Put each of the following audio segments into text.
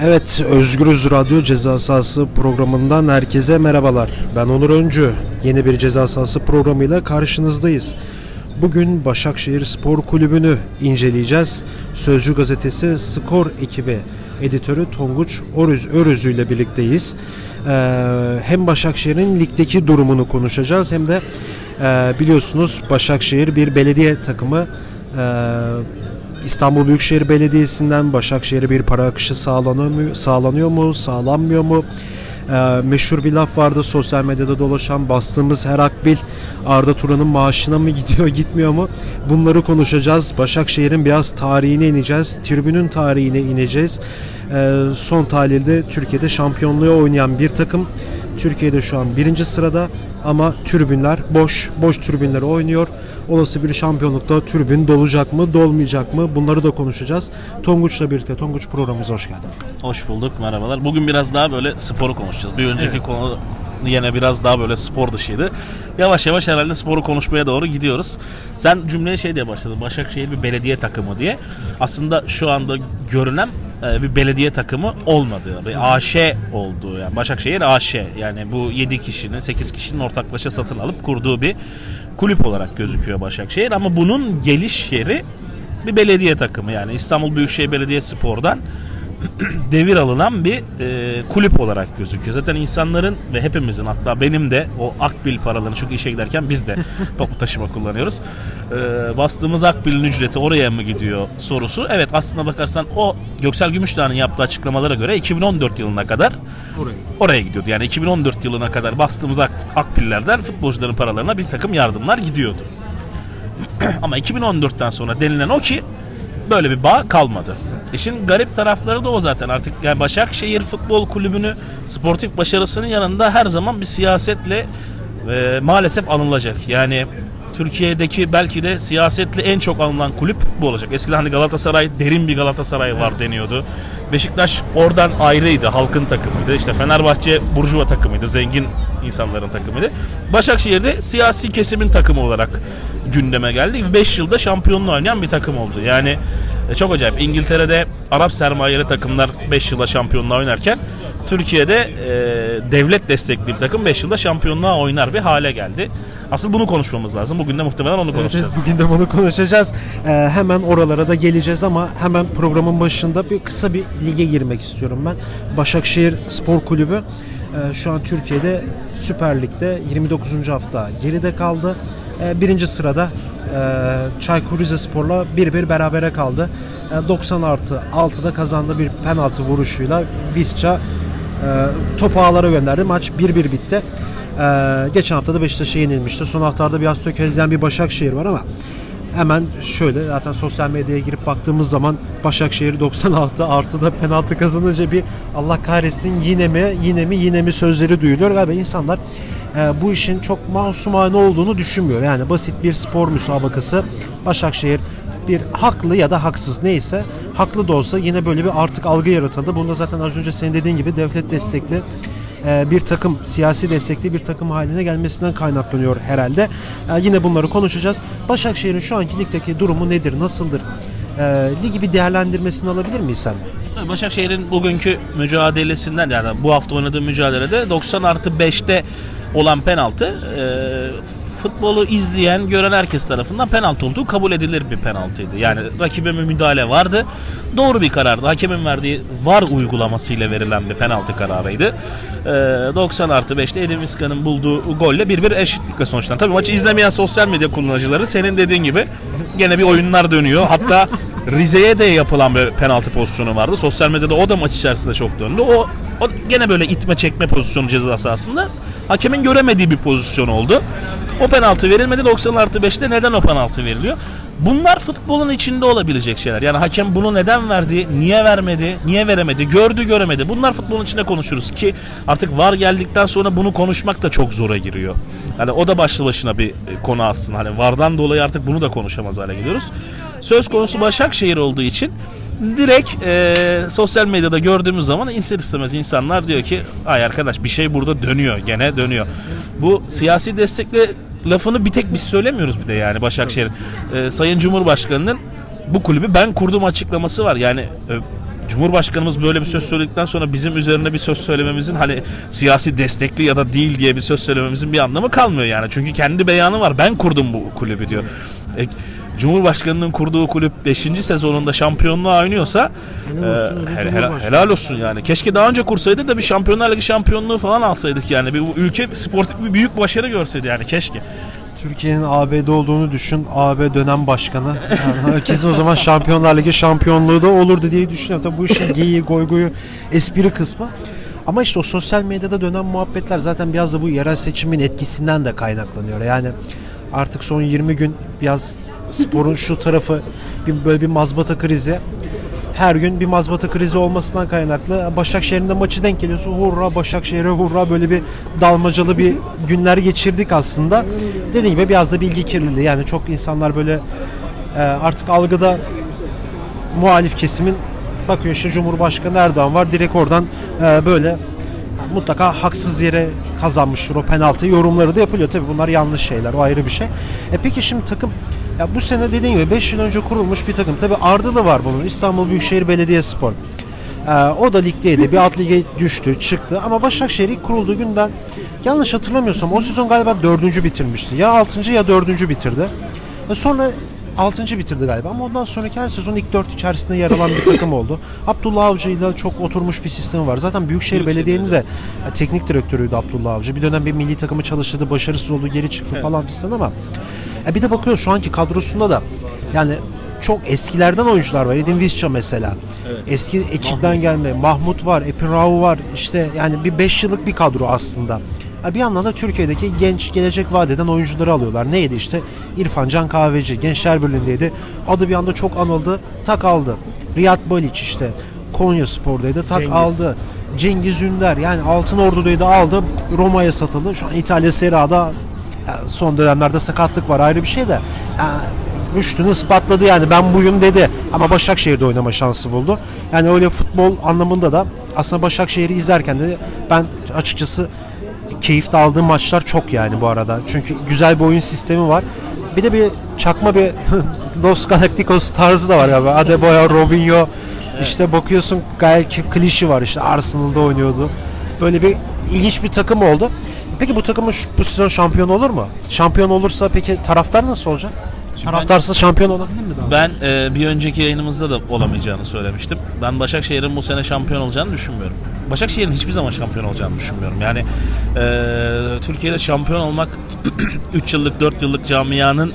Evet, Özgürüz Radyo Ceza Sahası programından herkese merhabalar. Ben Onur Öncü. Yeni bir Ceza Sahası programıyla karşınızdayız. Bugün Başakşehir Spor Kulübü'nü inceleyeceğiz. Sözcü Gazetesi Skor ekibi editörü Tonguç Orüz Örüzü ile birlikteyiz. Ee, hem Başakşehir'in ligdeki durumunu konuşacağız hem de e, biliyorsunuz Başakşehir bir belediye takımı. Ee, İstanbul Büyükşehir Belediyesi'nden Başakşehir'e bir para akışı sağlanıyor mu, sağlanıyor mu sağlanmıyor mu? Ee, meşhur bir laf vardı sosyal medyada dolaşan bastığımız her akbil Arda Turan'ın maaşına mı gidiyor gitmiyor mu? Bunları konuşacağız. Başakşehir'in biraz tarihine ineceğiz. Tribünün tarihine ineceğiz. Ee, son tahlilde Türkiye'de şampiyonluğu oynayan bir takım. Türkiye'de şu an birinci sırada ama tribünler boş. Boş tribünler oynuyor. Olası bir şampiyonlukta tribün dolacak mı, dolmayacak mı? Bunları da konuşacağız. Tonguç'la birlikte. Tonguç programımıza hoş geldin. Hoş bulduk, merhabalar. Bugün biraz daha böyle sporu konuşacağız. Bir önceki evet. konu yine biraz daha böyle spor dışıydı. Yavaş yavaş herhalde sporu konuşmaya doğru gidiyoruz. Sen cümleye şey diye başladın. Başakşehir bir belediye takımı diye. Aslında şu anda görünen e, bir belediye takımı olmadı. Bir AŞ oldu. Yani Başakşehir AŞ. Yani bu 7 kişinin 8 kişinin ortaklaşa satın alıp kurduğu bir kulüp olarak gözüküyor Başakşehir ama bunun geliş yeri bir belediye takımı yani İstanbul Büyükşehir Belediye Spor'dan devir alınan bir e, kulüp olarak gözüküyor. Zaten insanların ve hepimizin hatta benim de o akbil paralarını çünkü işe giderken biz de toplu taşıma kullanıyoruz. E, bastığımız akbilin ücreti oraya mı gidiyor sorusu. Evet aslında bakarsan o Göksel Gümüşdağ'ın yaptığı açıklamalara göre 2014 yılına kadar oraya, oraya gidiyordu. Yani 2014 yılına kadar bastığımız ak, akbillerden futbolcuların paralarına bir takım yardımlar gidiyordu. Ama 2014'ten sonra denilen o ki böyle bir bağ kalmadı. İşin garip tarafları da o zaten artık yani Başakşehir Futbol Kulübü'nü sportif başarısının yanında her zaman bir siyasetle e, maalesef anılacak. Yani Türkiye'deki belki de siyasetle en çok alınan kulüp bu olacak. Eskiden hani Galatasaray derin bir Galatasaray var deniyordu. Beşiktaş oradan ayrıydı. Halkın takımıydı. İşte Fenerbahçe burjuva takımıydı. Zengin insanların takımıydı. Başakşehir'de siyasi kesimin takımı olarak gündeme geldi. 5 yılda şampiyonluğu oynayan bir takım oldu. Yani e, çok acayip. İngiltere'de Arap sermayeli takımlar 5 yılda şampiyonluğa oynarken Türkiye'de e, devlet destekli bir takım 5 yılda şampiyonluğa oynar bir hale geldi. Asıl bunu konuşmamız lazım. Bugün de muhtemelen onu konuşacağız. Evet, bugün de bunu konuşacağız. Ee, hemen oralara da geleceğiz ama hemen programın başında bir kısa bir lige girmek istiyorum ben. Başakşehir Spor Kulübü e, şu an Türkiye'de Süper Lig'de 29. hafta geride kaldı. E, birinci sırada Çaykur Rizespor'la 1-1 berabere kaldı. E, 90 artı 6'da kazandı bir penaltı vuruşuyla Visca e, topu ağlara gönderdi. Maç 1-1 bitti. E, geçen hafta da Beşiktaş'a yenilmişti. Son haftalarda biraz tökezleyen bir Başakşehir var ama hemen şöyle zaten sosyal medyaya girip baktığımız zaman Başakşehir 96 artıda penaltı kazanınca bir Allah kahretsin yine mi yine mi yine mi sözleri duyuluyor. Galiba insanlar e, bu işin çok masumane olduğunu düşünmüyor. Yani basit bir spor müsabakası Başakşehir bir haklı ya da haksız neyse haklı da olsa yine böyle bir artık algı yaratıldı. Bunda zaten az önce senin dediğin gibi devlet destekli e, bir takım siyasi destekli bir takım haline gelmesinden kaynaklanıyor herhalde. E, yine bunları konuşacağız. Başakşehir'in şu anki ligdeki durumu nedir, nasıldır? E, ligi bir değerlendirmesini alabilir miyiz sen? Başakşehir'in bugünkü mücadelesinden yani bu hafta oynadığı mücadelede 90 artı 5'te olan penaltı e, futbolu izleyen, gören herkes tarafından penaltı olduğu kabul edilir bir penaltıydı. Yani rakibe müdahale vardı. Doğru bir karardı. Hakemin verdiği VAR uygulamasıyla verilen bir penaltı kararıydı. E, 90 artı 5'te Edin Viska'nın bulduğu golle bir bir eşitlikle sonuçlandı. Tabii maçı izlemeyen sosyal medya kullanıcıları senin dediğin gibi gene bir oyunlar dönüyor. Hatta Rize'ye de yapılan bir penaltı pozisyonu vardı. Sosyal medyada o da maç içerisinde çok döndü. O, o gene böyle itme çekme pozisyonu ceza sahasında. Hakemin göremediği bir pozisyon oldu. O penaltı verilmedi 90 artı 5'te neden o penaltı veriliyor? Bunlar futbolun içinde olabilecek şeyler. Yani hakem bunu neden verdi, niye vermedi, niye veremedi, gördü göremedi. Bunlar futbolun içinde konuşuruz ki artık var geldikten sonra bunu konuşmak da çok zora giriyor. Yani o da başlı başına bir konu aslında. Hani vardan dolayı artık bunu da konuşamaz hale geliyoruz. Söz konusu Başakşehir olduğu için direkt e, sosyal medyada gördüğümüz zaman ister istemez insanlar diyor ki ay arkadaş bir şey burada dönüyor gene dönüyor. Bu siyasi destekle lafını bir tek biz söylemiyoruz bir de yani Başakşehir. E, Sayın Cumhurbaşkanı'nın bu kulübü ben kurdum açıklaması var. Yani e, Cumhurbaşkanımız böyle bir söz söyledikten sonra bizim üzerine bir söz söylememizin hani siyasi destekli ya da değil diye bir söz söylememizin bir anlamı kalmıyor yani. Çünkü kendi beyanı var. Ben kurdum bu kulübü diyor. E, Cumhurbaşkanının kurduğu kulüp 5. sezonunda şampiyonluğa oynuyorsa Helal olsun e, helal, helal olsun yani. Keşke daha önce kursaydı da bir Şampiyonlar Ligi şampiyonluğu falan alsaydık yani. Bir ülke sportif bir büyük başarı görseydi yani keşke. Türkiye'nin AB'de olduğunu düşün. AB dönem başkanı. Yani herkesin o zaman Şampiyonlar Ligi şampiyonluğu da olurdu diye düşünüyorum. Tabii bu işin geyiği, goygoyu, espri kısmı. Ama işte o sosyal medyada dönen muhabbetler zaten biraz da bu yerel seçimin etkisinden de kaynaklanıyor. Yani artık son 20 gün biraz sporun şu tarafı bir, böyle bir mazbata krizi her gün bir mazbata krizi olmasından kaynaklı Başakşehir'in de maçı denk geliyorsa hurra Başakşehir'e hurra böyle bir dalmacalı bir günler geçirdik aslında. Dediğim gibi biraz da bilgi kirliliği yani çok insanlar böyle e, artık algıda muhalif kesimin bakıyor işte Cumhurbaşkanı Erdoğan var direkt oradan e, böyle mutlaka haksız yere kazanmıştır o penaltı yorumları da yapılıyor. Tabii bunlar yanlış şeyler o ayrı bir şey. E peki şimdi takım ya bu sene dediğim gibi 5 yıl önce kurulmuş bir takım. Tabii Ardılı var bunun İstanbul Büyükşehir Belediyespor. Ee, o da ligdeydi. Bir alt lige düştü, çıktı. Ama Başakşehir ilk kurulduğu günden yanlış hatırlamıyorsam o sezon galiba dördüncü bitirmişti. Ya altıncı ya dördüncü bitirdi. E sonra 6. bitirdi galiba ama ondan sonraki her sezon ilk 4 içerisinde yer alan bir takım oldu. Abdullah Avcı ile çok oturmuş bir sistemi var. Zaten Büyükşehir Belediye'nin de e, teknik direktörüydü Abdullah Avcı. Bir dönem bir milli takımı çalıştırdı, başarısız oldu, geri çıktı falan fistan ama e, bir de bakıyoruz şu anki kadrosunda da yani çok eskilerden oyuncular var. Edin Visca mesela. Eski ekipten gelme. Mahmut var, Epin Rao var. İşte yani bir 5 yıllık bir kadro aslında. Ha, Bir yandan da Türkiye'deki genç gelecek vaat eden oyuncuları alıyorlar. Neydi işte İrfan Can Kahveci Gençler Birliği'ndeydi. Adı bir anda çok anıldı. Tak aldı. Riyad Baliç işte Konya Spor'daydı. Tak Cengiz. aldı. Cengiz Ünder yani Altın Ordu'daydı aldı. Roma'ya satıldı. Şu an İtalya Serie A'da ya son dönemlerde sakatlık var ayrı bir şey de. Yani Rüştünü ispatladı yani ben buyum dedi. Ama Başakşehir'de oynama şansı buldu. Yani öyle futbol anlamında da aslında Başakşehir'i izlerken de ben açıkçası keyif de aldığım maçlar çok yani bu arada. Çünkü güzel bir oyun sistemi var. Bir de bir çakma bir Los Galacticos tarzı da var ya. Adebayor, Robinho. işte bakıyorsun gayet klişi var işte Arsenal'da oynuyordu. Böyle bir ilginç bir takım oldu. Peki bu takımın şu- bu sezon şampiyon olur mu? Şampiyon olursa peki taraftar nasıl olacak? Taraftarsız şampiyon olabilir mi? daha? Ben e, bir önceki yayınımızda da olamayacağını söylemiştim. Ben Başakşehir'in bu sene şampiyon olacağını düşünmüyorum. Başakşehir'in hiçbir zaman şampiyon olacağını düşünmüyorum. Yani e, Türkiye'de şampiyon olmak 3 yıllık 4 yıllık camianın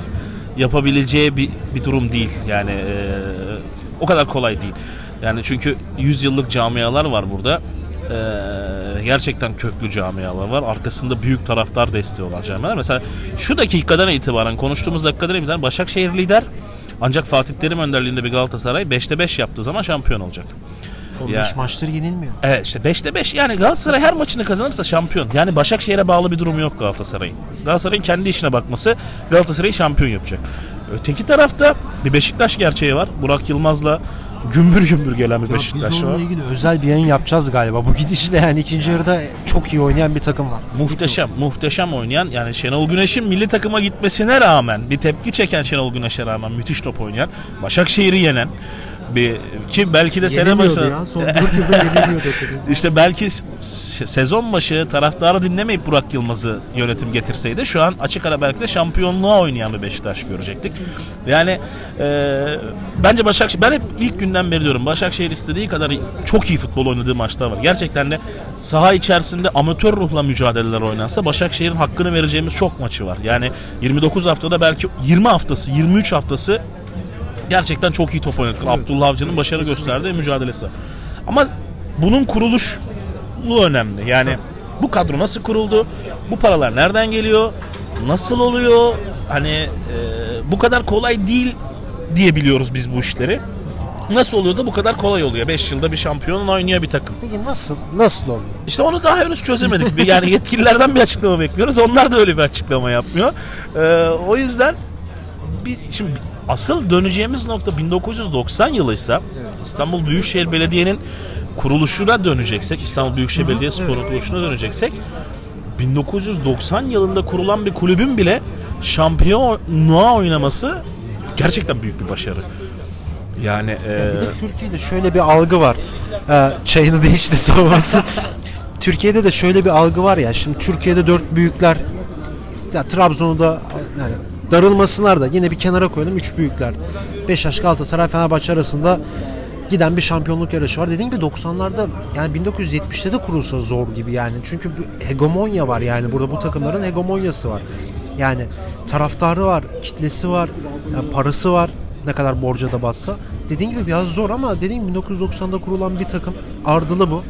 yapabileceği bir, bir durum değil. Yani e, o kadar kolay değil. Yani çünkü 100 yıllık camialar var burada. E, gerçekten köklü camialar var. Arkasında büyük taraftar desteği olan camialar. Mesela şu dakikadan itibaren konuştuğumuz dakikadan itibaren Başakşehir lider ancak Fatih Terim önderliğinde bir Galatasaray 5'te 5 yaptığı zaman şampiyon olacak. 15 Ya. maçtır yenilmiyor. Evet işte 5'te 5 yani Galatasaray her maçını kazanırsa şampiyon. Yani Başakşehir'e bağlı bir durum yok Galatasaray'ın. Galatasaray'ın kendi işine bakması Galatasaray'ı şampiyon yapacak. Öteki tarafta bir Beşiktaş gerçeği var. Burak Yılmaz'la gümbür gümbür gelen bir Beşiktaş biz var. onunla ilgili özel bir yayın yapacağız galiba. Bu gidişle yani ikinci yarıda çok iyi oynayan bir takım var. Muhteşem, muhteşem oynayan yani Şenol Güneş'in milli takıma gitmesine rağmen bir tepki çeken Şenol Güneş'e rağmen müthiş top oynayan, Başakşehir'i yenen bir ki belki de sene Yenemiyordu ya. Son 4 yıldır yenilmiyordu. tabii. İşte belki sezon başı taraftarı dinlemeyip Burak Yılmaz'ı yönetim getirseydi şu an açık ara belki de şampiyonluğa oynayan bir Beşiktaş görecektik. Yani e, bence Başakşehir ben hep ilk günden beri diyorum Başakşehir istediği kadar çok iyi futbol oynadığı maçlar var. Gerçekten de saha içerisinde amatör ruhla mücadeleler oynansa Başakşehir'in hakkını vereceğimiz çok maçı var. Yani 29 haftada belki 20 haftası 23 haftası gerçekten çok iyi top oynadı. Abdullah Avcı'nın başarı gösterdiği mücadelesi. Ama bunun kuruluşu önemli. Yani bu kadro nasıl kuruldu? Bu paralar nereden geliyor? Nasıl oluyor? Hani e, bu kadar kolay değil diye biliyoruz biz bu işleri. Nasıl oluyor da bu kadar kolay oluyor? 5 yılda bir şampiyon oynuyor bir takım. Peki nasıl? Nasıl oluyor? İşte onu daha henüz çözemedik. Yani yetkililerden bir açıklama bekliyoruz. Onlar da öyle bir açıklama yapmıyor. Ee, o yüzden bir, şimdi asıl döneceğimiz nokta 1990 yılıysa İstanbul Büyükşehir Belediye'nin kuruluşuna döneceksek, İstanbul Büyükşehir Belediyespor'un kuruluşuna döneceksek 1990 yılında kurulan bir kulübün bile şampiyonluğa oynaması gerçekten büyük bir başarı. Yani e, Bir de Türkiye'de şöyle bir algı var. Ee, çayını değişti soğumasın. Türkiye'de de şöyle bir algı var ya. Şimdi Türkiye'de dört büyükler ya Trabzon'u da yani darılmasınlar da yine bir kenara koyalım. Üç büyükler. Beşiktaş, Galatasaray, Fenerbahçe arasında giden bir şampiyonluk yarışı var. Dediğim gibi 90'larda yani 1970'te de kurulsa zor gibi yani. Çünkü bir hegemonya var yani burada bu takımların hegemonyası var. Yani taraftarı var, kitlesi var, yani parası var ne kadar borca da bassa. Dediğim gibi biraz zor ama dediğim gibi 1990'da kurulan bir takım ardılı bu.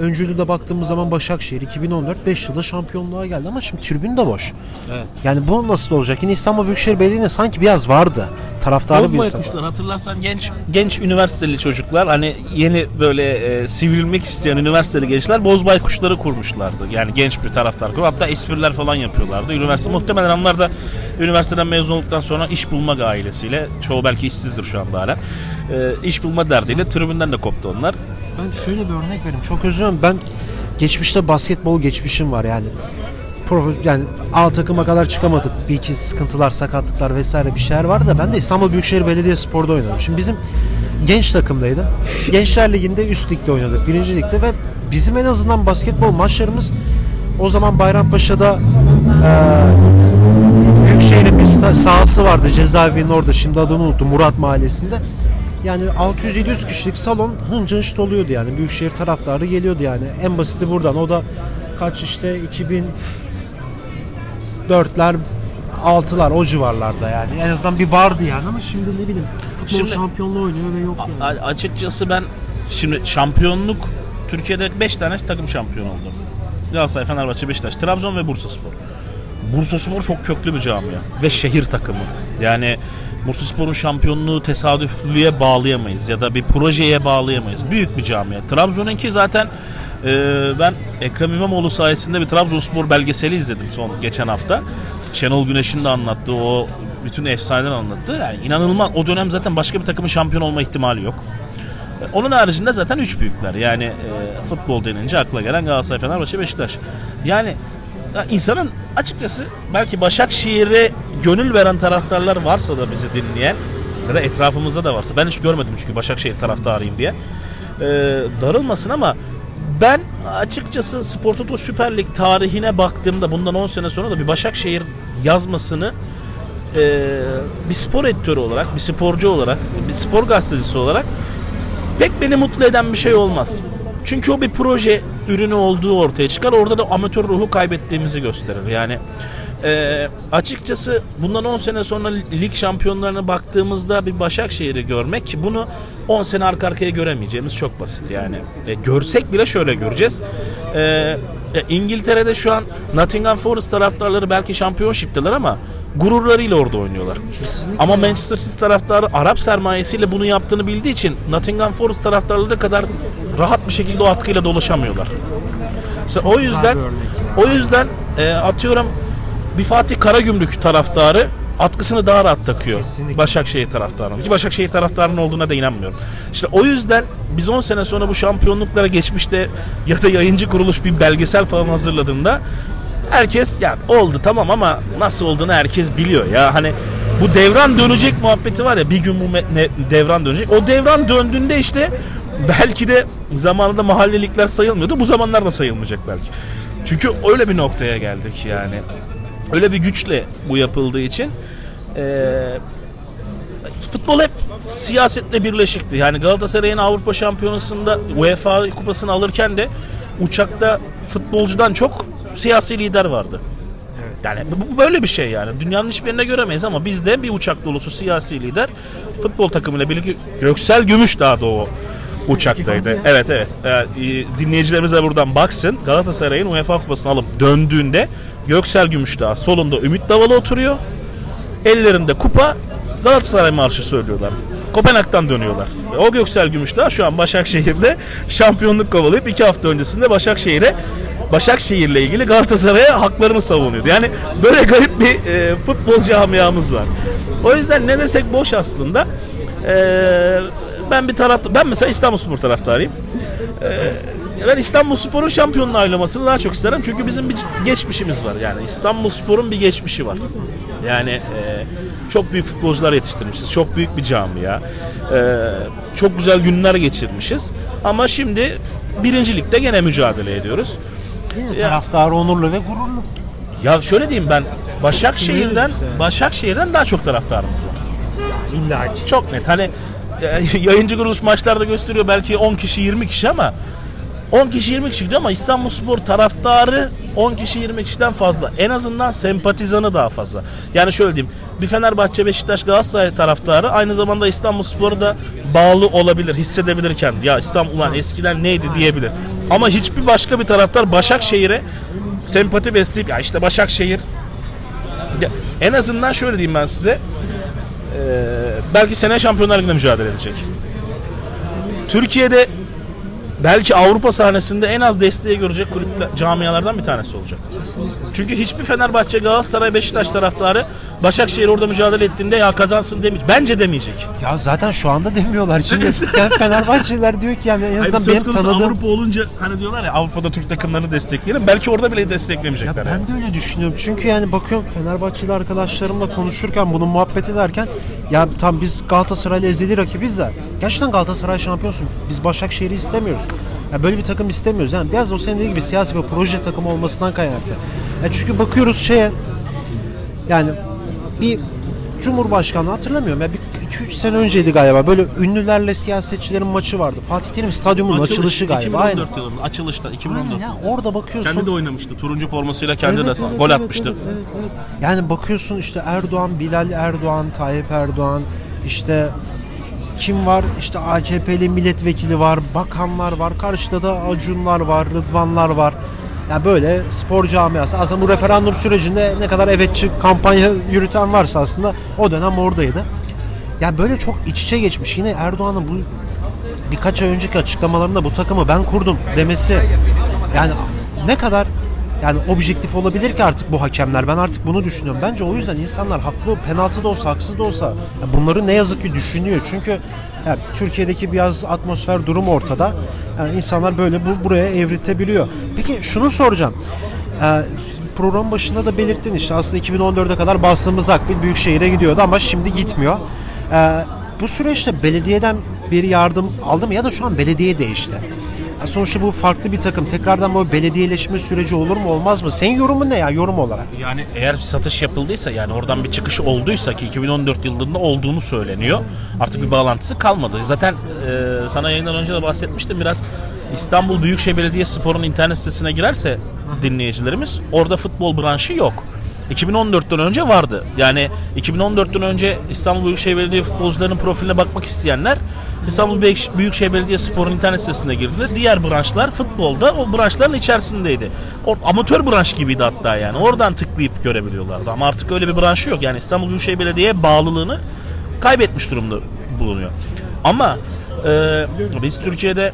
Öncülüğüne baktığımız zaman Başakşehir 2014 5 yılda şampiyonluğa geldi ama şimdi tribün de boş. Evet. Yani bu nasıl olacak? Yine İstanbul Büyükşehir Belediye'ne sanki biraz vardı. Taraftarı bir Bozmaya takım. kuşlar hatırlarsan genç genç üniversiteli çocuklar hani yeni böyle e, sivrilmek isteyen üniversiteli gençler bozbay kuşları kurmuşlardı. Yani genç bir taraftar kurup hatta espriler falan yapıyorlardı. Üniversite muhtemelen onlar da üniversiteden mezun olduktan sonra iş bulma ailesiyle çoğu belki işsizdir şu anda hala. E, iş bulma derdiyle tribünden de koptu onlar. Ben şöyle bir örnek vereyim. Çok özür dilerim. Ben geçmişte basketbol geçmişim var yani. Profe, yani A takıma kadar çıkamadık. Bir iki sıkıntılar, sakatlıklar vesaire bir şeyler vardı da ben de İstanbul Büyükşehir Belediyespor'da oynadım. Şimdi bizim genç takımdaydım. Gençler Ligi'nde üst ligde oynadık. Birinci ligde ve bizim en azından basketbol maçlarımız o zaman Bayrampaşa'da eee Büyükşehir'in bir sahası vardı cezaevinin orada. Şimdi adını unuttum. Murat Mahallesi'nde. Yani 600-700 kişilik salon hınca hınç doluyordu yani. Büyükşehir taraftarı geliyordu yani. En basiti buradan. O da kaç işte 2004'ler 6'lar o civarlarda yani. En azından bir vardı yani ama şimdi ne bileyim futbol Şimdi- şampiyonluğu oynuyor ve yok yani. Açıkçası ben şimdi şampiyonluk Türkiye'de 5 tane takım şampiyon oldu. Galatasaray, Fenerbahçe, Beşiktaş, Trabzon ve Bursaspor. Bursaspor çok köklü bir camia ve şehir takımı. Yani Bursaspor'un şampiyonluğu tesadüflüye bağlayamayız ya da bir projeye bağlayamayız. Büyük bir camia. Trabzon'unki zaten e, ben Ekrem İmamoğlu sayesinde bir Trabzonspor belgeseli izledim son geçen hafta. Şenol Güneş'in de anlattığı o bütün efsaneler anlattı. Yani inanılmaz. O dönem zaten başka bir takımın şampiyon olma ihtimali yok. Onun haricinde zaten üç büyükler. Yani e, futbol denince akla gelen Galatasaray, Fenerbahçe, Beşiktaş. Yani ya insanın açıkçası belki Başakşehir'e gönül veren taraftarlar varsa da bizi dinleyen ya da etrafımızda da varsa ben hiç görmedim çünkü Başakşehir taraftarıyım diye e, darılmasın ama ben açıkçası Spor Toto Süper Lig tarihine baktığımda bundan 10 sene sonra da bir Başakşehir yazmasını e, bir spor editörü olarak, bir sporcu olarak, bir spor gazetecisi olarak pek beni mutlu eden bir şey olmaz. Çünkü o bir proje ürünü olduğu ortaya çıkar. Orada da amatör ruhu kaybettiğimizi gösterir. Yani e, açıkçası bundan 10 sene sonra lig şampiyonlarına baktığımızda bir Başakşehir'i görmek bunu 10 sene arka arkaya göremeyeceğimiz çok basit yani. E, görsek bile şöyle göreceğiz. E, e, İngiltere'de şu an Nottingham Forest taraftarları belki şampiyonşipteler ama gururlarıyla orada oynuyorlar. Ama Manchester City taraftarı Arap sermayesiyle bunu yaptığını bildiği için Nottingham Forest taraftarları kadar rahat bir şekilde o atkıyla dolaşamıyorlar. İşte o yüzden o yüzden e, atıyorum bir Fatih Karagümrük taraftarı atkısını daha rahat takıyor Kesinlikle. Başakşehir taraftarının. Ki Başakşehir taraftarının olduğuna da inanmıyorum. İşte o yüzden biz 10 sene sonra bu şampiyonluklara geçmişte ya da yayıncı kuruluş bir belgesel falan hazırladığında herkes ya oldu tamam ama nasıl olduğunu herkes biliyor ya. Hani bu devran dönecek muhabbeti var ya bir gün bu devran dönecek. O devran döndüğünde işte belki de zamanında mahallelikler sayılmıyordu. Bu zamanlar da sayılmayacak belki. Çünkü öyle bir noktaya geldik yani. Öyle bir güçle bu yapıldığı için eee futbol hep siyasetle birleşikti. Yani Galatasaray'ın Avrupa Şampiyonası'nda UEFA kupasını alırken de uçakta futbolcudan çok siyasi lider vardı. Yani bu- böyle bir şey yani. Dünyanın hiçbir yerinde göremeyiz ama bizde bir uçak dolusu siyasi lider futbol takımıyla birlikte Göksel Gümüş daha da o uçaktaydı. Evet evet. Ee, dinleyicilerimiz de buradan baksın. Galatasaray'ın UEFA kupasını alıp döndüğünde Göksel Gümüşdağ solunda Ümit Davala oturuyor. Ellerinde kupa Galatasaray marşı söylüyorlar. Kopenhag'dan dönüyorlar. O Göksel Gümüşdağ şu an Başakşehir'de şampiyonluk kovalayıp iki hafta öncesinde Başakşehir'e Başakşehir'le ilgili Galatasaray'a haklarını savunuyordu. Yani böyle garip bir e, futbol camiamız var. O yüzden ne desek boş aslında. E, ben bir taraf ben mesela İstanbulspor taraftarıyım. E, ben İstanbul Spor'un şampiyonluğu ayrılmasını daha çok isterim. Çünkü bizim bir geçmişimiz var. Yani İstanbul Spor'un bir geçmişi var. Yani e, çok büyük futbolcular yetiştirmişiz. Çok büyük bir camia. E, çok güzel günler geçirmişiz. Ama şimdi birincilikte gene mücadele ediyoruz. Yine taraftarı onurlu ve gururlu. Ya şöyle diyeyim ben Başakşehir'den Başakşehir'den daha çok taraftarımız var. İlla ki. Çok net. Hani yayıncı kuruluş maçlarda gösteriyor belki 10 kişi 20 kişi ama 10 kişi 20 kişi gidiyor ama İstanbulspor taraftarı 10 kişi 20 kişiden fazla. En azından sempatizanı daha fazla. Yani şöyle diyeyim. Bir Fenerbahçe, Beşiktaş, Galatasaray taraftarı aynı zamanda İstanbulspor'a da bağlı olabilir, hissedebilirken ya İstanbul ulan eskiden neydi diyebilir. Ama hiçbir başka bir taraftar Başakşehir'e sempati besleyip ya işte Başakşehir ya en azından şöyle diyeyim ben size. Ee, belki sene Şampiyonlar Ligi'nde mücadele edecek. Türkiye'de belki Avrupa sahnesinde en az desteği görecek kulüpler, camialardan bir tanesi olacak. Çünkü hiçbir Fenerbahçe, Galatasaray, Beşiktaş taraftarı Başakşehir orada mücadele ettiğinde ya kazansın demeyecek. Bence demeyecek. Ya zaten şu anda demiyorlar. Şimdi yani Fenerbahçeliler diyor ki yani en azından benim tanıdığım... Avrupa olunca hani diyorlar ya Avrupa'da Türk takımlarını destekleyelim. Belki orada bile Ya desteklemeyecekler. yani. ben de öyle düşünüyorum. Çünkü yani bakıyorum Fenerbahçeli arkadaşlarımla konuşurken bunu muhabbet ederken ya tam biz Galatasaray'la ezeli rakibiz de gerçekten Galatasaray şampiyonsun. Biz Başakşehir'i istemiyoruz. Ya böyle bir takım istemiyoruz. Yani biraz o senin dediğin gibi siyasi ve proje takımı olmasından kaynaklı. Ya çünkü bakıyoruz şeye yani bir Cumhurbaşkanlığı hatırlamıyorum ya bir 2-3 sene önceydi galiba böyle ünlülerle siyasetçilerin maçı vardı. Fatih Terim Stadyumu'nun açılışı galiba. Aynen. 2014 yılında açılışta 2014. Aynen ya orada bakıyorsun. Kendi de oynamıştı. Turuncu formasıyla kendi de Evet, sağ- evet, gol evet, atmıştı. evet, evet, evet. Yani bakıyorsun işte Erdoğan, Bilal Erdoğan, Tayyip Erdoğan, işte kim var? İşte AKP'li milletvekili var, bakanlar var, karşıda da Acunlar var, Rıdvanlar var. Ya böyle spor camiası. Aslında bu referandum sürecinde ne kadar evetçi kampanya yürüten varsa aslında o dönem oradaydı. Ya böyle çok iç içe geçmiş. Yine Erdoğan'ın bu birkaç ay önceki açıklamalarında bu takımı ben kurdum demesi yani ne kadar yani objektif olabilir ki artık bu hakemler. Ben artık bunu düşünüyorum. Bence o yüzden insanlar haklı penaltı da olsa haksız da olsa bunları ne yazık ki düşünüyor. Çünkü ya Türkiye'deki biraz atmosfer durum ortada. Yani insanlar böyle bu buraya evriltebiliyor. Peki şunu soracağım. Ee, program başında da belirttin işte aslında 2014'e kadar bastığımız akbil büyük şehire gidiyordu ama şimdi gitmiyor. Ee, bu süreçte belediyeden bir yardım aldı mı ya da şu an belediye değişti. Sonuçta bu farklı bir takım. Tekrardan bu belediyeleşme süreci olur mu olmaz mı? Senin yorumun ne ya yorum olarak? Yani eğer satış yapıldıysa yani oradan bir çıkış olduysa ki 2014 yılında olduğunu söyleniyor. Artık bir bağlantısı kalmadı. Zaten e, sana yayından önce de bahsetmiştim biraz İstanbul Büyükşehir Belediyespor'un internet sitesine girerse dinleyicilerimiz orada futbol branşı yok. 2014'ten önce vardı. Yani 2014'ten önce İstanbul Büyükşehir Belediye futbolcularının profiline bakmak isteyenler İstanbul Büyük- Büyükşehir Belediyespor'un internet sitesine girdiğinde diğer branşlar futbolda o branşların içerisindeydi. O, amatör branş gibiydi hatta yani. Oradan tıklayıp görebiliyorlardı. Ama artık öyle bir branşı yok. Yani İstanbul Büyükşehir Belediye bağlılığını kaybetmiş durumda bulunuyor. Ama e, biz Türkiye'de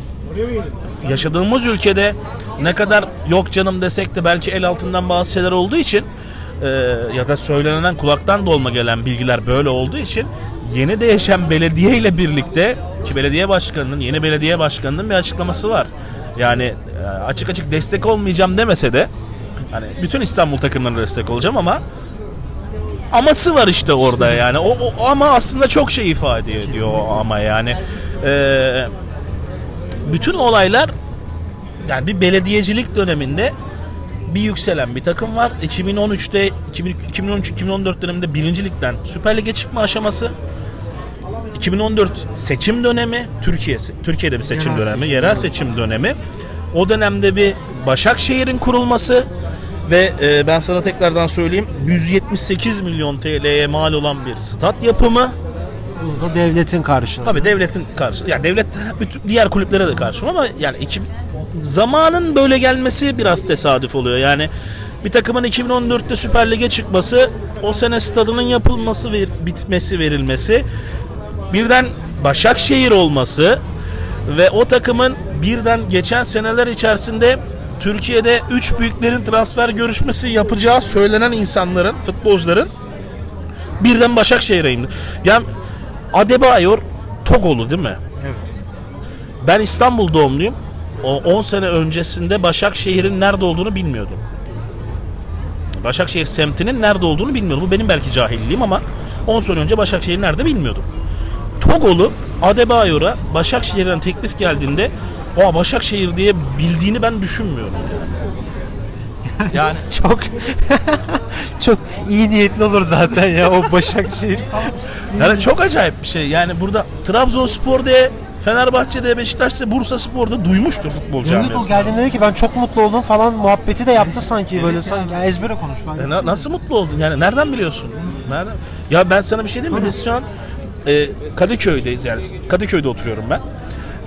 yaşadığımız ülkede ne kadar yok canım desek de belki el altından bazı şeyler olduğu için e, ya da söylenen kulaktan dolma gelen bilgiler böyle olduğu için yeni değişen belediye ile birlikte ki belediye başkanının yeni belediye başkanının bir açıklaması var. Yani e, açık açık destek olmayacağım demese de hani bütün İstanbul takımlarına destek olacağım ama aması var işte orada yani. O, o ama aslında çok şey ifade ediyor o ama yani. Ee, bütün olaylar yani bir belediyecilik döneminde bir yükselen bir takım var. 2013'te 2013-2014 döneminde birincilikten Süper Lig'e çıkma aşaması. 2014 seçim dönemi Türkiye'si. Türkiye'de bir seçim Yerel dönemi, seçim yerel seçim dönemi. O dönemde bir Başakşehir'in kurulması ve e, ben sana tekrardan söyleyeyim 178 milyon TL'ye mal olan bir stat yapımı. Bunu da devletin karşılığı. Tabii devletin karşı. Yani devlet bütün diğer kulüplere de karşı ama yani iki, zamanın böyle gelmesi biraz tesadüf oluyor. Yani bir takımın 2014'te Süper Lig'e çıkması, o sene stadının yapılması ve bitmesi verilmesi, birden Başakşehir olması ve o takımın birden geçen seneler içerisinde Türkiye'de üç büyüklerin transfer görüşmesi yapacağı söylenen insanların, futbolcuların birden Başakşehir'e indi. Yani Adebayor Togolu değil mi? Evet. Ben İstanbul doğumluyum. o 10 sene öncesinde Başakşehir'in nerede olduğunu bilmiyordum. Başakşehir semtinin nerede olduğunu bilmiyordum. Bu benim belki cahilliğim ama 10 sene önce Başakşehir nerede bilmiyordum. Togolu Adebayor'a Başakşehir'den teklif geldiğinde o Başakşehir diye bildiğini ben düşünmüyorum yani. Yani Çok çok iyi niyetli olur zaten ya o Başakşehir. Yani çok acayip bir şey. Yani burada Trabzonspor diye Fenerbahçe'de, Beşiktaş'ta, Bursa Spor'da duymuştur futbol Evet camiası. o geldiğinde dedi ki ben çok mutlu oldum falan muhabbeti de yaptı sanki böyle sanki yani ezbere konuş ben. E, na- nasıl mutlu oldun? Yani nereden biliyorsun? Nereden? Ya ben sana bir şey diyeyim mi? Biz şu an e, Kadıköy'deyiz yani. Kadıköy'de oturuyorum ben.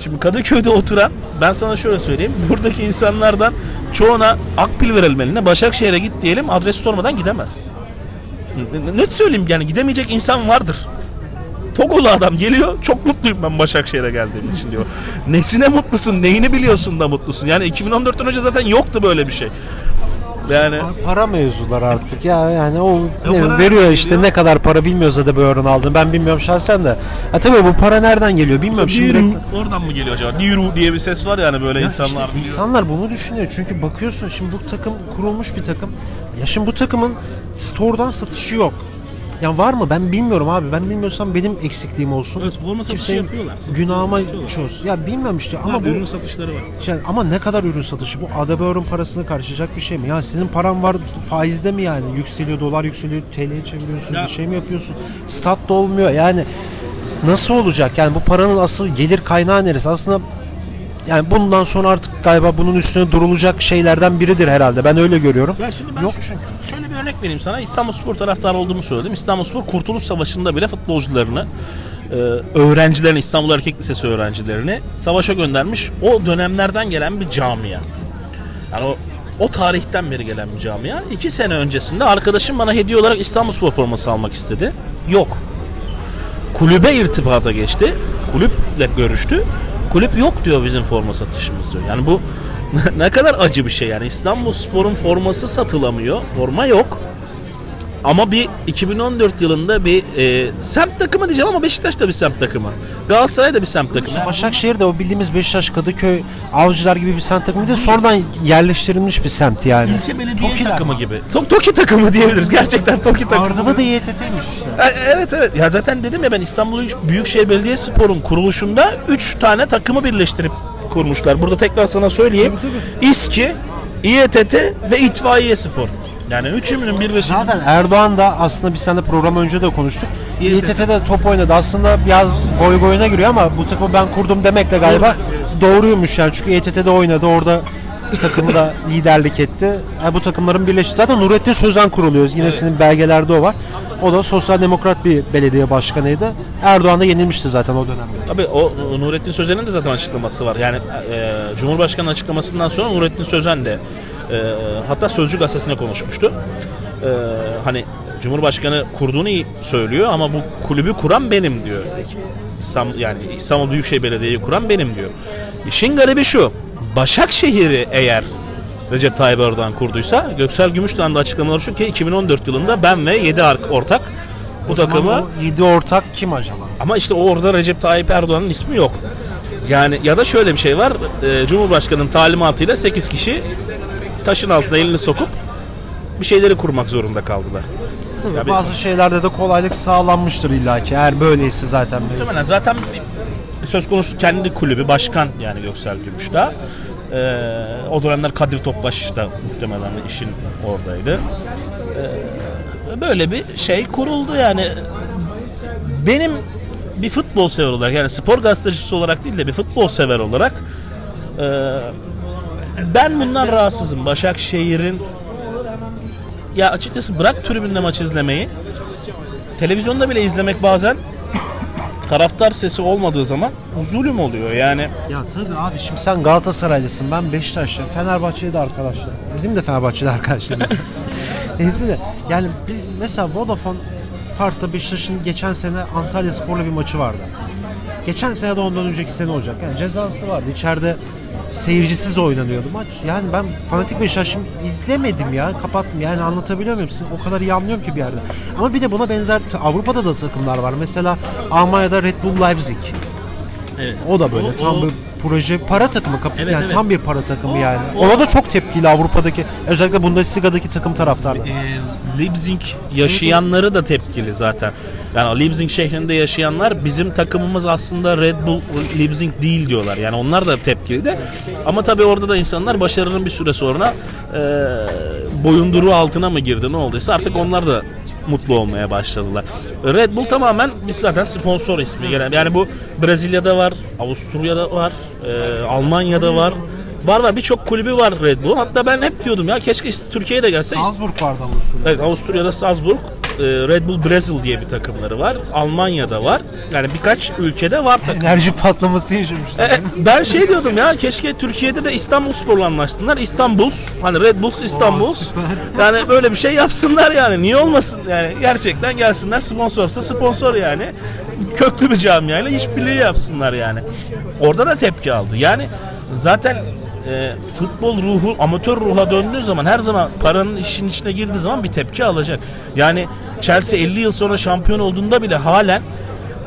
Şimdi Kadıköy'de oturan ben sana şöyle söyleyeyim. Buradaki insanlardan çoğuna akbil verelim eline. Başakşehir'e git diyelim adres sormadan gidemez. Ne, söyleyeyim yani gidemeyecek insan vardır. Togolu adam geliyor. Çok mutluyum ben Başakşehir'e geldiğim için diyor. Nesine mutlusun? Neyini biliyorsun da mutlusun? Yani 2014'ten önce zaten yoktu böyle bir şey. Yani Para mevzular artık ya yani o ne bileyim, veriyor işte ne kadar para bilmiyorsa da böyle aldığını ben bilmiyorum şahsen de. Ha tabii bu para nereden geliyor bilmiyorum şimdi. Diru, reklam- oradan mı geliyor acaba? Diru diye bir ses var yani böyle Ya insanlar işte biliyor. insanlar bunu düşünüyor çünkü bakıyorsun şimdi bu takım kurulmuş bir takım. Ya şimdi bu takımın store'dan satışı yok. Ya var mı ben bilmiyorum abi. Ben bilmiyorsam benim eksikliğim olsun. Evet, forma satışı Kimsenin yapıyorlar. Günahıma olsun. Ya bilmiyorum işte ama Ama bu ürün satışları var. şey, ama ne kadar ürün satışı bu Adebayor'un parasını karşılayacak bir şey mi? Ya senin paran var faizde mi yani? Yükseliyor dolar yükseliyor TL'ye çeviriyorsun Ya- bir şey mi yapıyorsun? Stat da olmuyor yani nasıl olacak? Yani bu paranın asıl gelir kaynağı neresi? Aslında yani bundan sonra artık galiba bunun üstüne durulacak şeylerden biridir herhalde. Ben öyle görüyorum. Ya şimdi ben Yok şu- çünkü. şöyle bir örnek vereyim sana. İstanbulspor taraftarı olduğumu söyledim. İstanbulspor Kurtuluş Savaşı'nda bile futbolcularını e, öğrencilerini, İstanbul Erkek Lisesi öğrencilerini savaşa göndermiş. O dönemlerden gelen bir camia. Yani o o tarihten beri gelen bir camia. İki sene öncesinde arkadaşım bana hediye olarak İstanbulspor forması almak istedi. Yok. Kulübe irtibata geçti. Kulüple görüştü. Kulüp yok diyor bizim forma satışımız diyor. Yani bu ne kadar acı bir şey yani. İstanbulspor'un forması satılamıyor. Forma yok. Ama bir 2014 yılında bir e, semt takımı diyeceğim ama Beşiktaş da bir semt takımı. Galatasaray da bir semt takımı. Başakşehir de o bildiğimiz Beşiktaş, Kadıköy, Avcılar gibi bir semt takımı değil. Sonradan yerleştirilmiş bir semt yani. İlçe belediye Tokiler takımı gibi. To- Toki takımı diyebiliriz. Gerçekten Toki takımı. Arda'da da YTT'ymiş işte. E, Evet evet. Ya zaten dedim ya ben İstanbul Büyükşehir Belediyespor'un kuruluşunda 3 tane takımı birleştirip kurmuşlar. Burada tekrar sana söyleyeyim. İSKİ, İETT ve İtfaiye Spor. Yani üçünün birleşimi. Zaten Erdoğan da aslında biz seninle program önce de konuştuk. YTT. YTT'de top oynadı. Aslında biraz goy goyuna giriyor ama bu takımı ben kurdum demek de galiba doğruymuş yani. Çünkü YTT'de oynadı. Orada takımı da liderlik etti. Yani bu takımların birleşti. Zaten Nurettin Sözen kuruluyor. Yine senin belgelerde o var. O da sosyal demokrat bir belediye başkanıydı. Erdoğan da yenilmişti zaten o dönemde. Tabii o Nurettin Sözen'in de zaten açıklaması var. Yani e, Cumhurbaşkanı açıklamasından sonra Nurettin Sözen de e, hatta Sözcü gazetesine konuşmuştu. E, hani Cumhurbaşkanı kurduğunu söylüyor ama bu kulübü kuran benim diyor. İstanbul, yani İstanbul Büyükşehir Belediye'yi kuran benim diyor. İşin garibi şu. Başakşehir'i eğer Recep Tayyip Erdoğan kurduysa Göksel Gümüşdağ'ın da açıklamaları şu ki 2014 yılında ben ve 7 ortak bu takımı 7 ortak kim acaba? ama işte orada Recep Tayyip Erdoğan'ın ismi yok. Yani ya da şöyle bir şey var. e, Cumhurbaşkanı'nın talimatıyla 8 kişi taşın altına elini sokup bir şeyleri kurmak zorunda kaldılar. Tabii Ya bir- bazı şeylerde de kolaylık sağlanmıştır illaki. Eğer böyleyse zaten. Muhtemelen zaten bir- söz konusu kendi kulübü başkan yani Göksel Gümüşdağ. E, o dönemler Kadir Topbaş da muhtemelen işin oradaydı. E, böyle bir şey kuruldu yani. Benim bir futbol sever olarak yani spor gazetecisi olarak değil de bir futbol sever olarak e, ben bundan rahatsızım. Başakşehir'in ya açıkçası bırak tribünde maç izlemeyi televizyonda bile izlemek bazen taraftar sesi olmadığı zaman zulüm oluyor yani. Ya tabii abi şimdi sen Galatasaraylısın ben Beşiktaşlı Fenerbahçe'de de arkadaşlar. Bizim de Fenerbahçe'de arkadaşlarımız. Neyse de yani biz mesela Vodafone Park'ta Beşiktaş'ın geçen sene Antalya Spor'la bir maçı vardı. Geçen sene de ondan önceki sene olacak. Yani cezası vardı. İçeride seyircisiz oynanıyordu maç. Yani ben fanatik Beşiktaş'ım izlemedim ya. Kapattım. Yani anlatabiliyor muyum? Siz O kadar iyi anlıyorum ki bir yerde. Ama bir de buna benzer Avrupa'da da takımlar var. Mesela Almanya'da Red Bull Leipzig. Evet. O da böyle O- tam o- bir proje para takımı kap- Evet, yani evet. tam bir para takımı O- yani. o- Ona da çok tepkili Avrupa'daki özellikle Bundesliga'daki takım taraftarları. e, Leipzig yaşayanları da tepkili zaten. Yani Leipzig şehrinde yaşayanlar bizim takımımız aslında Red Bull Leipzig değil diyorlar. Yani onlar da tepkili de. Ama tabii orada da insanlar başarının bir süre sonra e, boyunduruğu altına mı girdi ne olduysa artık onlar da mutlu olmaya başladılar. Red Bull tamamen biz zaten sponsor ismi gelen. Yani bu Brezilya'da var, Avusturya'da var, e, Almanya'da var. Var var birçok kulübü var Red Bull. Hatta ben hep diyordum ya keşke Türkiye'ye de gelse. Salzburg vardı Avusturya. Evet Avusturya'da Salzburg, e, Red Bull Brazil diye bir takımları var. Almanya'da var. Yani birkaç ülkede var takım. Enerji patlaması yaşamışlar. E, ben şey diyordum ya keşke Türkiye'de de İstanbulspor'la anlaşsınlar. İstanbuls hani Red Bulls İstanbuls. süper. yani böyle bir şey yapsınlar yani. Niye olmasın? Yani gerçekten gelsinler sponsorsa sponsor yani. Köklü bir camiayla işbirliği yapsınlar yani. Orada da tepki aldı. Yani zaten e, futbol ruhu amatör ruha döndüğü zaman her zaman paranın işin içine girdiği zaman bir tepki alacak. Yani Chelsea 50 yıl sonra şampiyon olduğunda bile halen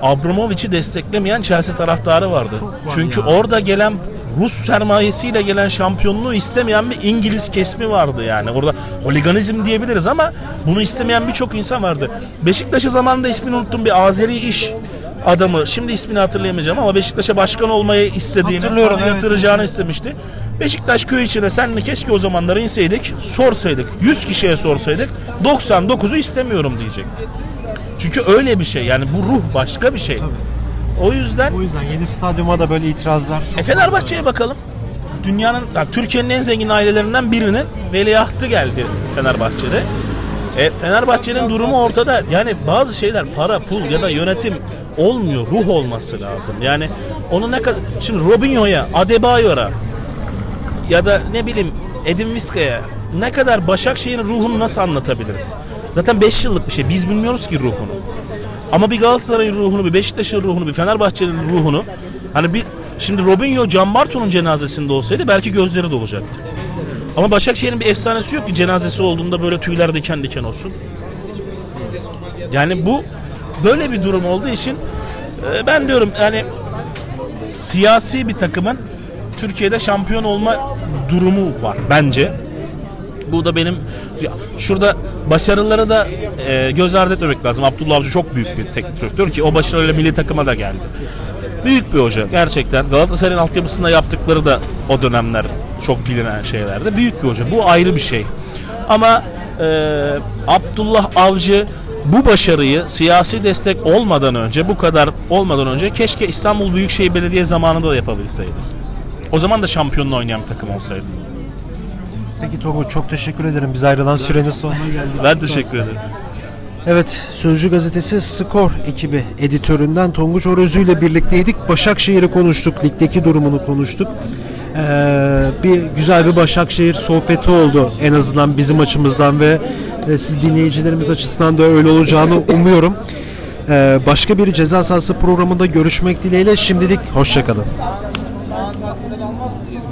Abramovich'i desteklemeyen Chelsea taraftarı vardı. Çünkü ya. orada gelen Rus sermayesiyle gelen şampiyonluğu istemeyen bir İngiliz kesimi vardı yani. Orada holiganizm diyebiliriz ama bunu istemeyen birçok insan vardı. Beşiktaş'ı zamanında ismini unuttum bir Azeri iş adamı. Şimdi ismini hatırlayamayacağım ama Beşiktaş'a başkan olmayı istediğini, para evet. yatıracağını istemişti. Beşiktaş köy içine senle keşke o zamanları inseydik, sorsaydık, 100 kişiye sorsaydık 99'u istemiyorum diyecekti. Çünkü öyle bir şey yani bu ruh başka bir şey. O yüzden O yüzden yeni stadyuma da böyle itirazlar çok e Fenerbahçe'ye bakalım. Dünyanın, yani Türkiye'nin en zengin ailelerinden birinin veliahtı geldi Fenerbahçe'de. E, Fenerbahçe'nin durumu ortada. Yani bazı şeyler para, pul ya da yönetim olmuyor. Ruh olması lazım. Yani onu ne kadar... Şimdi Robinho'ya, Adebayor'a ya da ne bileyim Edin Vizca'ya ne kadar Başakşehir'in ruhunu nasıl anlatabiliriz? Zaten 5 yıllık bir şey. Biz bilmiyoruz ki ruhunu. Ama bir Galatasaray'ın ruhunu, bir Beşiktaş'ın ruhunu, bir Fenerbahçe'nin ruhunu hani bir şimdi Robinho Can Barton'un cenazesinde olsaydı belki gözleri dolacaktı. Ama Başakşehir'in bir efsanesi yok ki cenazesi olduğunda böyle tüyler diken diken olsun. Yani bu böyle bir durum olduğu için e, ben diyorum yani siyasi bir takımın Türkiye'de şampiyon olma durumu var bence. Bu da benim şurada başarıları da e, göz ardı etmemek lazım. Abdullah Avcı çok büyük bir teknik direktör ki o başarıyla milli takıma da geldi. Büyük bir hoca gerçekten. Galatasaray'ın altyapısında yaptıkları da o dönemler çok bilinen şeylerdi. Büyük bir hoca. Bu ayrı bir şey. Ama e, Abdullah Avcı bu başarıyı siyasi destek olmadan önce, bu kadar olmadan önce keşke İstanbul Büyükşehir Belediye zamanında da yapabilseydi. O zaman da şampiyonla oynayan bir takım olsaydı. Peki Togo çok teşekkür ederim. Biz ayrılan sürenin sonuna geldik. Ben teşekkür ederim. Evet, Sözcü Gazetesi Skor ekibi editöründen Tonguç Orözü ile birlikteydik. Başakşehir'i konuştuk, ligdeki durumunu konuştuk. Ee, bir güzel bir Başakşehir sohbeti oldu en azından bizim açımızdan ve e, siz dinleyicilerimiz açısından da öyle olacağını umuyorum. Ee, başka bir ceza sahası programında görüşmek dileğiyle şimdilik hoşçakalın kaskı da kalmaz.